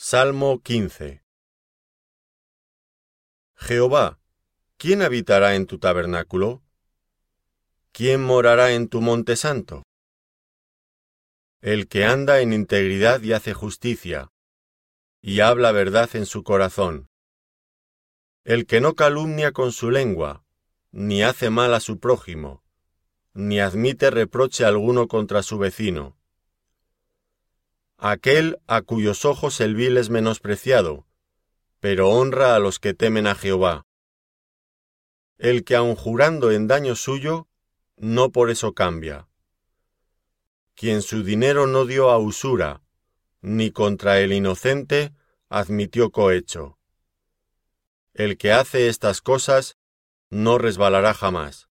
Salmo 15 Jehová, ¿quién habitará en tu tabernáculo? ¿Quién morará en tu monte santo? El que anda en integridad y hace justicia, y habla verdad en su corazón. El que no calumnia con su lengua, ni hace mal a su prójimo, ni admite reproche alguno contra su vecino aquel a cuyos ojos el vil es menospreciado, pero honra a los que temen a Jehová. El que aun jurando en daño suyo, no por eso cambia. Quien su dinero no dio a usura, ni contra el inocente admitió cohecho. El que hace estas cosas no resbalará jamás.